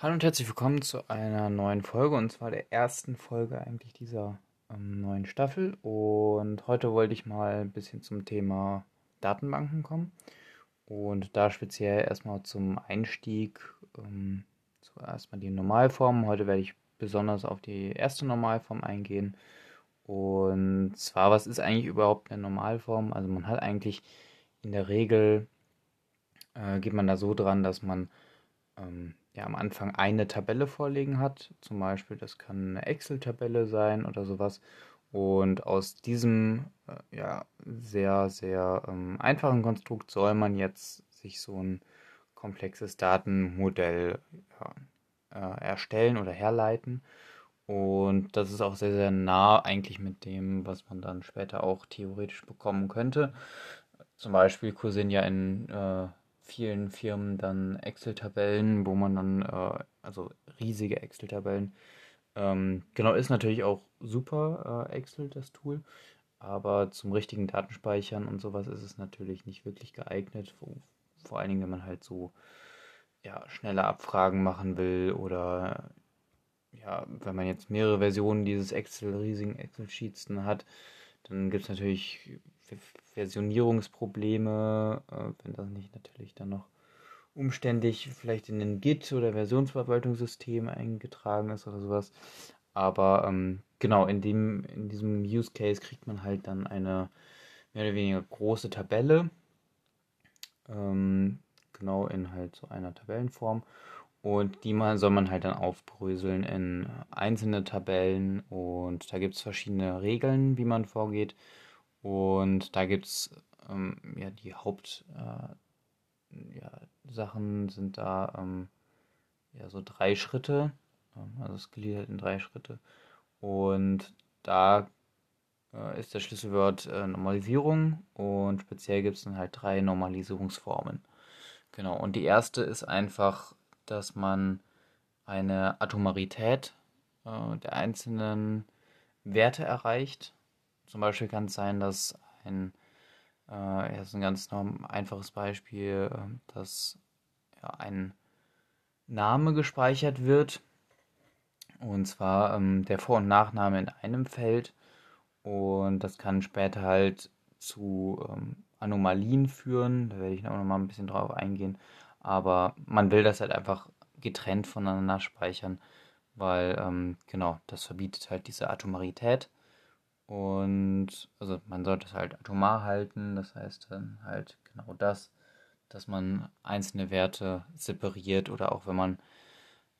Hallo und herzlich willkommen zu einer neuen Folge und zwar der ersten Folge eigentlich dieser ähm, neuen Staffel. Und heute wollte ich mal ein bisschen zum Thema Datenbanken kommen und da speziell erstmal zum Einstieg ähm, zuerst mal die Normalform. Heute werde ich besonders auf die erste Normalform eingehen. Und zwar, was ist eigentlich überhaupt eine Normalform? Also man hat eigentlich in der Regel, äh, geht man da so dran, dass man ähm, ja am Anfang eine Tabelle vorliegen hat. Zum Beispiel, das kann eine Excel-Tabelle sein oder sowas. Und aus diesem äh, ja, sehr, sehr ähm, einfachen Konstrukt soll man jetzt sich so ein komplexes Datenmodell ja, äh, erstellen oder herleiten. Und das ist auch sehr, sehr nah eigentlich mit dem, was man dann später auch theoretisch bekommen könnte. Zum Beispiel kursieren ja in äh, vielen Firmen dann Excel-Tabellen, wo man dann, äh, also riesige Excel-Tabellen, ähm, genau, ist natürlich auch super, äh, Excel, das Tool, aber zum richtigen Datenspeichern und sowas ist es natürlich nicht wirklich geeignet, wo, vor allen Dingen, wenn man halt so ja, schnelle Abfragen machen will oder ja, wenn man jetzt mehrere Versionen dieses Excel, riesigen Excel-Sheets hat, dann gibt es natürlich Versionierungsprobleme, äh, wenn das nicht natürlich dann noch umständlich vielleicht in ein Git oder Versionsverwaltungssystem eingetragen ist oder sowas. Aber ähm, genau, in, dem, in diesem Use Case kriegt man halt dann eine mehr oder weniger große Tabelle. Ähm, genau in halt so einer Tabellenform. Und die mal soll man halt dann aufbröseln in einzelne Tabellen. Und da gibt es verschiedene Regeln, wie man vorgeht. Und da gibt es ähm, ja die Hauptsachen äh, ja, sind da ähm, ja so drei Schritte. Also es gliedert in drei Schritte. Und da äh, ist das Schlüsselwort äh, Normalisierung und speziell gibt es dann halt drei Normalisierungsformen. Genau, und die erste ist einfach, dass man eine Atomarität äh, der einzelnen Werte erreicht. Zum Beispiel kann es sein, dass ein, äh, ist ein ganz einfaches Beispiel, äh, dass ja, ein Name gespeichert wird. Und zwar ähm, der Vor- und Nachname in einem Feld. Und das kann später halt zu ähm, Anomalien führen. Da werde ich noch mal ein bisschen drauf eingehen. Aber man will das halt einfach getrennt voneinander speichern, weil ähm, genau, das verbietet halt diese Atomarität. Und also man sollte es halt atomar halten, das heißt dann halt genau das, dass man einzelne Werte separiert oder auch wenn man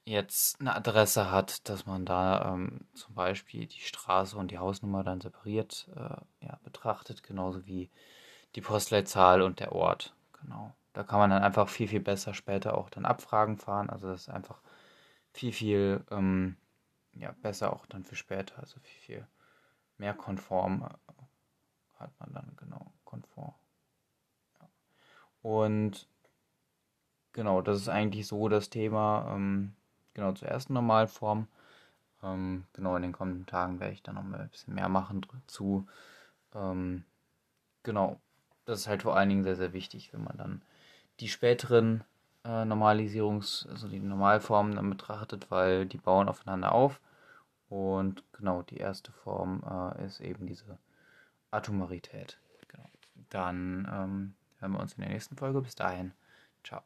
jetzt eine Adresse hat, dass man da ähm, zum Beispiel die Straße und die Hausnummer dann separiert äh, ja, betrachtet, genauso wie die Postleitzahl und der Ort. Genau. Da kann man dann einfach viel, viel besser später auch dann Abfragen fahren. Also das ist einfach viel, viel ähm, ja, besser auch dann für später. Also viel, viel mehr konform äh, hat man dann, genau, konform. Ja. Und genau, das ist eigentlich so das Thema, ähm, genau, zur ersten Normalform. Ähm, genau, in den kommenden Tagen werde ich dann noch mal ein bisschen mehr machen dazu. Ähm, genau, das ist halt vor allen Dingen sehr, sehr wichtig, wenn man dann die späteren äh, Normalisierungs-, also die Normalformen dann betrachtet, weil die bauen aufeinander auf. Und genau, die erste Form äh, ist eben diese Atomarität. Genau. Dann ähm, hören wir uns in der nächsten Folge. Bis dahin. Ciao.